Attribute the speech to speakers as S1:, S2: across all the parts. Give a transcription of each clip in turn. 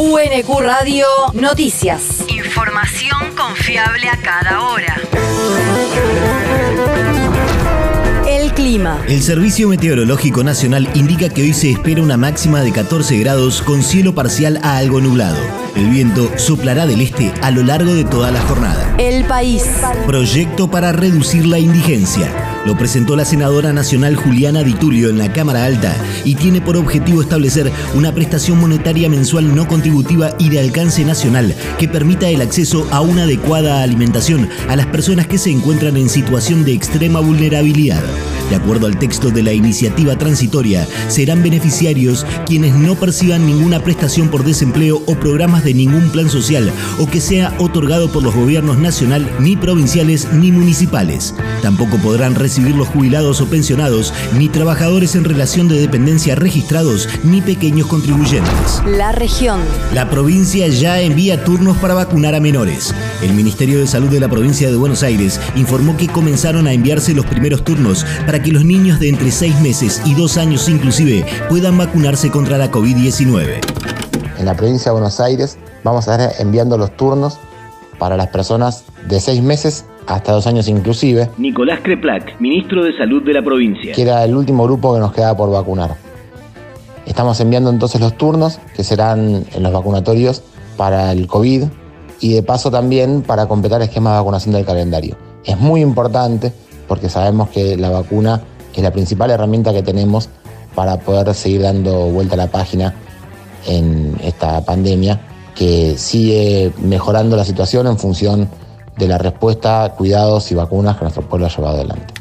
S1: UNQ Radio Noticias.
S2: Información confiable a cada hora.
S1: El clima.
S3: El Servicio Meteorológico Nacional indica que hoy se espera una máxima de 14 grados con cielo parcial a algo nublado. El viento soplará del este a lo largo de toda la jornada.
S1: El país.
S3: Proyecto para reducir la indigencia. Lo presentó la senadora nacional Juliana Di Tulio en la Cámara Alta y tiene por objetivo establecer una prestación monetaria mensual no contributiva y de alcance nacional que permita el acceso a una adecuada alimentación a las personas que se encuentran en situación de extrema vulnerabilidad. De acuerdo al texto de la iniciativa transitoria, serán beneficiarios quienes no perciban ninguna prestación por desempleo o programas de ningún plan social o que sea otorgado por los gobiernos nacional, ni provinciales ni municipales. Tampoco podrán recibir los jubilados o pensionados, ni trabajadores en relación de dependencia registrados, ni pequeños contribuyentes.
S1: La región.
S3: La provincia ya envía turnos para vacunar a menores. El Ministerio de Salud de la provincia de Buenos Aires informó que comenzaron a enviarse los primeros turnos para que los niños de entre 6 meses y 2 años inclusive puedan vacunarse contra la COVID-19.
S4: En la provincia de Buenos Aires vamos a estar enviando los turnos para las personas de 6 meses hasta 2 años inclusive,
S5: Nicolás Creplac, ministro de Salud de la provincia.
S4: que era el último grupo que nos quedaba por vacunar. Estamos enviando entonces los turnos que serán en los vacunatorios para el COVID y de paso también para completar esquemas de vacunación del calendario. Es muy importante porque sabemos que la vacuna es la principal herramienta que tenemos para poder seguir dando vuelta a la página en esta pandemia que sigue mejorando la situación en función de la respuesta, cuidados y vacunas que nuestro pueblo ha llevado adelante.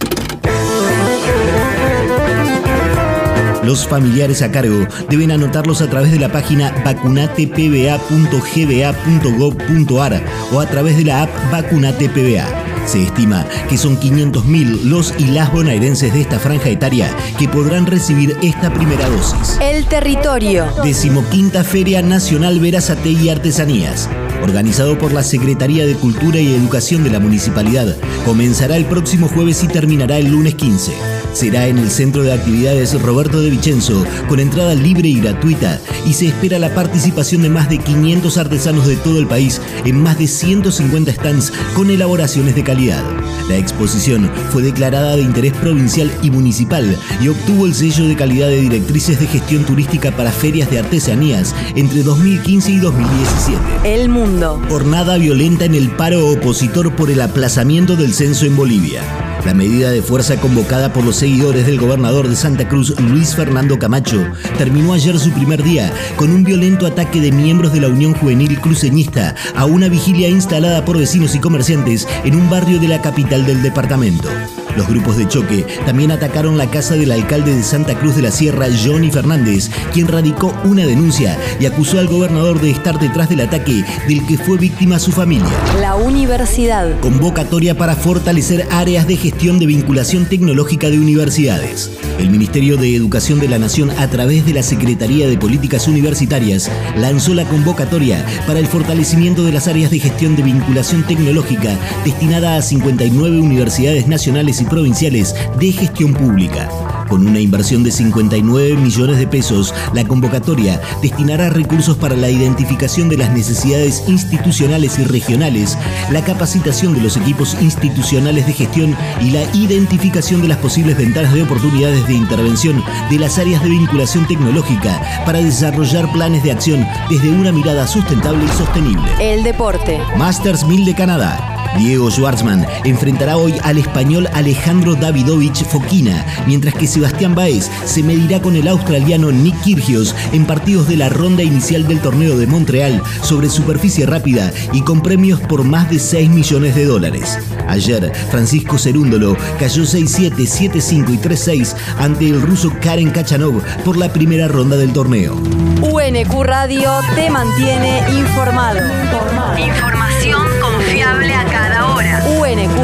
S3: Los familiares a cargo deben anotarlos a través de la página vacunatepba.gba.gov.ar o a través de la app Vacunate PBA. Se estima que son 500.000 los y las bonaerenses de esta franja etaria que podrán recibir esta primera dosis.
S1: El territorio.
S3: Decimoquinta Feria Nacional Verazate y Artesanías. Organizado por la Secretaría de Cultura y Educación de la Municipalidad, comenzará el próximo jueves y terminará el lunes 15. Será en el Centro de Actividades Roberto de Vicenzo, con entrada libre y gratuita, y se espera la participación de más de 500 artesanos de todo el país en más de 150 stands con elaboraciones de calidad. La exposición fue declarada de interés provincial y municipal y obtuvo el sello de calidad de directrices de gestión turística para ferias de artesanías entre 2015 y 2017.
S1: El mundo.
S3: Jornada violenta en el paro opositor por el aplazamiento del censo en Bolivia. La medida de fuerza convocada por los seguidores del gobernador de Santa Cruz, Luis Fernando Camacho, terminó ayer su primer día con un violento ataque de miembros de la Unión Juvenil Cruceñista a una vigilia instalada por vecinos y comerciantes en un barrio de la capital del departamento. Los grupos de choque también atacaron la casa del alcalde de Santa Cruz de la Sierra, Johnny Fernández, quien radicó una denuncia y acusó al gobernador de estar detrás del ataque del que fue víctima su familia.
S1: La universidad.
S3: Convocatoria para fortalecer áreas de gestión de vinculación tecnológica de universidades. El Ministerio de Educación de la Nación, a través de la Secretaría de Políticas Universitarias, lanzó la convocatoria para el fortalecimiento de las áreas de gestión de vinculación tecnológica destinada a 59 universidades nacionales y provinciales de gestión pública. Con una inversión de 59 millones de pesos, la convocatoria destinará recursos para la identificación de las necesidades institucionales y regionales, la capacitación de los equipos institucionales de gestión y la identificación de las posibles ventanas de oportunidades de intervención de las áreas de vinculación tecnológica para desarrollar planes de acción desde una mirada sustentable y sostenible.
S1: El deporte.
S3: Masters 1000 de Canadá. Diego Schwartzman enfrentará hoy al español Alejandro Davidovich Fokina, mientras que Sebastián Baez se medirá con el australiano Nick Kyrgios en partidos de la ronda inicial del torneo de Montreal sobre superficie rápida y con premios por más de 6 millones de dólares. Ayer, Francisco Cerúndolo cayó 6-7, 7-5 y 3-6 ante el ruso Karen Kachanov por la primera ronda del torneo.
S1: UNQ Radio te mantiene informado.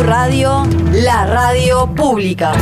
S1: Radio, la radio pública.